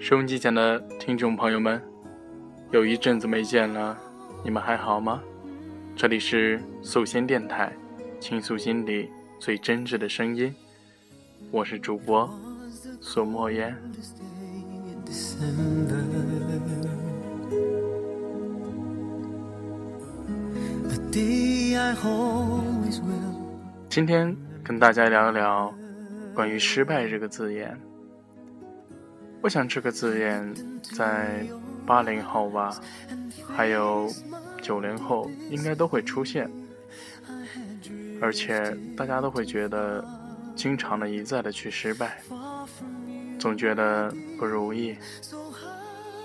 收音机前的听众朋友们，有一阵子没见了，你们还好吗？这里是素心电台，倾诉心里最真挚的声音，我是主播苏墨烟。今天跟大家聊一聊关于“失败”这个字眼。我想这个字眼在八零后吧，还有九零后应该都会出现，而且大家都会觉得经常的一再的去失败，总觉得不如意。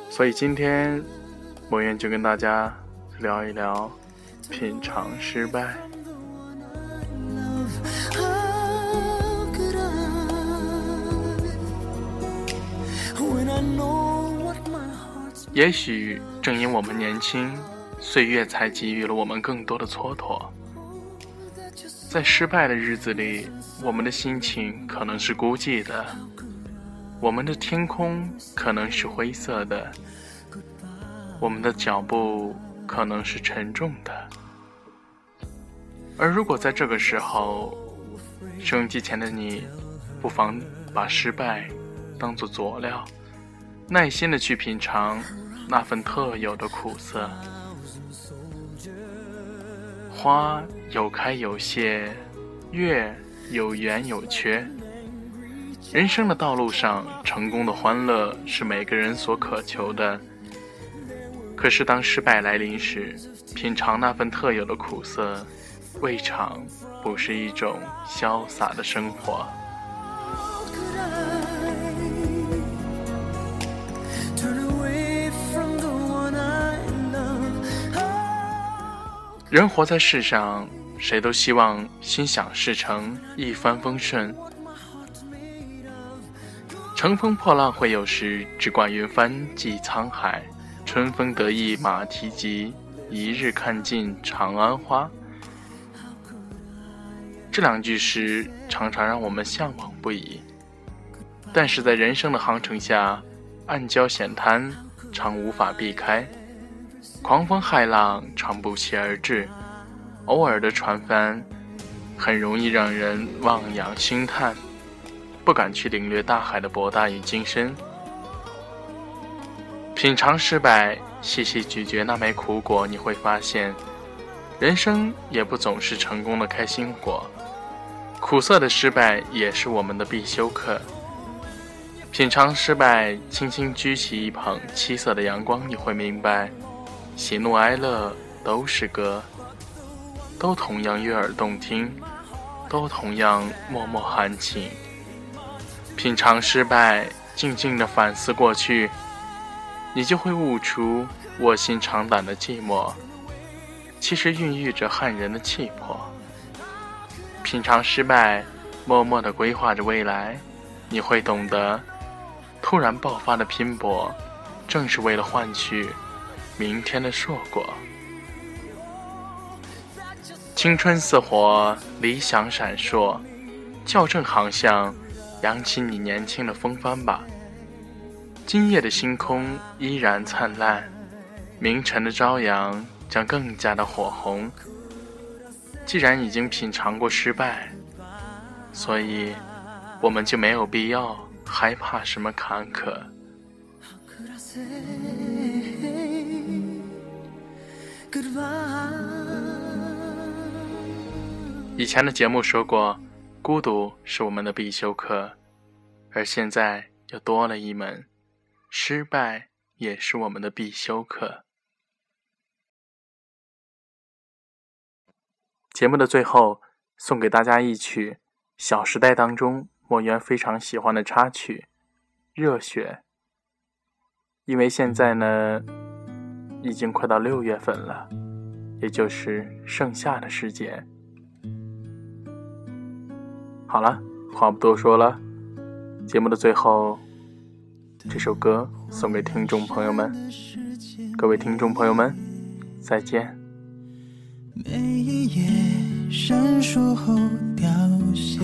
所以今天莫言就跟大家聊一聊品尝失败。也许正因我们年轻，岁月才给予了我们更多的蹉跎。在失败的日子里，我们的心情可能是孤寂的，我们的天空可能是灰色的，我们的脚步可能是沉重的。而如果在这个时候，收音机前的你，不妨把失败当做佐料。耐心的去品尝那份特有的苦涩。花有开有谢，月有圆有缺。人生的道路上，成功的欢乐是每个人所渴求的。可是当失败来临时，品尝那份特有的苦涩，未尝不是一种潇洒的生活。人活在世上，谁都希望心想事成，一帆风顺。乘风破浪会有时，只管云帆济沧海。春风得意马蹄疾，一日看尽长安花。这两句诗常常让我们向往不已，但是在人生的航程下，暗礁险滩常无法避开。狂风骇浪常不期而至，偶尔的船帆很容易让人望洋兴叹，不敢去领略大海的博大与精深。品尝失败，细细咀嚼那枚苦果，你会发现，人生也不总是成功的开心果，苦涩的失败也是我们的必修课。品尝失败，轻轻举起一捧七色的阳光，你会明白。喜怒哀乐都是歌，都同样悦耳动听，都同样脉脉含情。品尝失败，静静的反思过去，你就会悟出卧薪尝胆的寂寞，其实孕育着撼人的气魄。品尝失败，默默的规划着未来，你会懂得，突然爆发的拼搏，正是为了换取。明天的硕果，青春似火，理想闪烁，校正航向，扬起你年轻的风帆吧。今夜的星空依然灿烂，明晨的朝阳将更加的火红。既然已经品尝过失败，所以我们就没有必要害怕什么坎坷。以前的节目说过，孤独是我们的必修课，而现在又多了一门，失败也是我们的必修课。节目的最后，送给大家一曲《小时代》当中莫言非常喜欢的插曲《热血》，因为现在呢。已经快到六月份了，也就是盛夏的时节。好了，话不多说了，节目的最后，这首歌送给听众朋友们，各位听众朋友们，再见。每一夜闪烁后凋谢，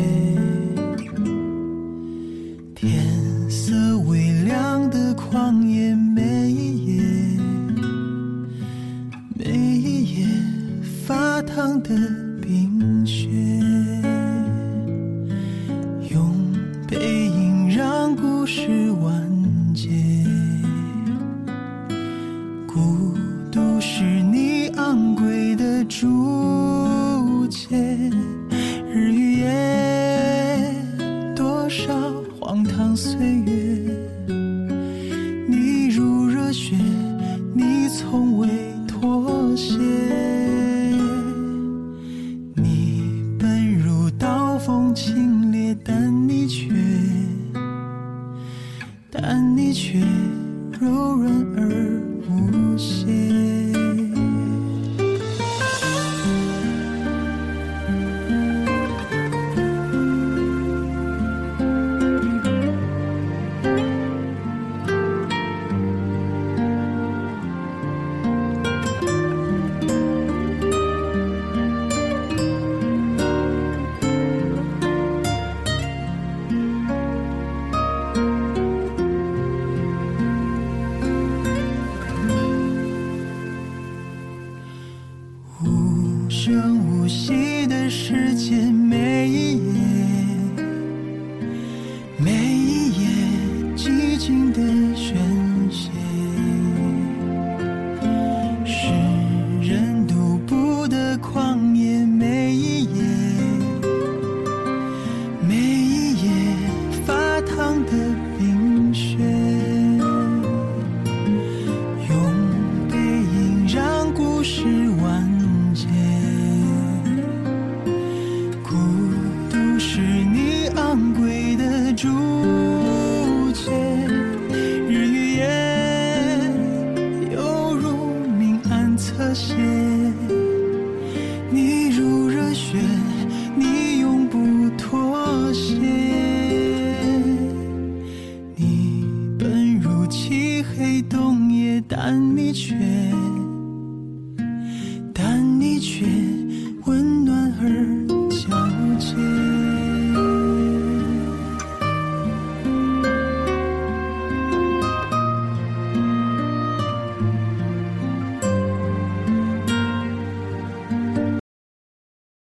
天色微亮的旷野，每一夜，每一夜发烫的冰雪，用背影让故事完界。孤独是你昂贵的竹节，日与夜，多少荒唐岁月，的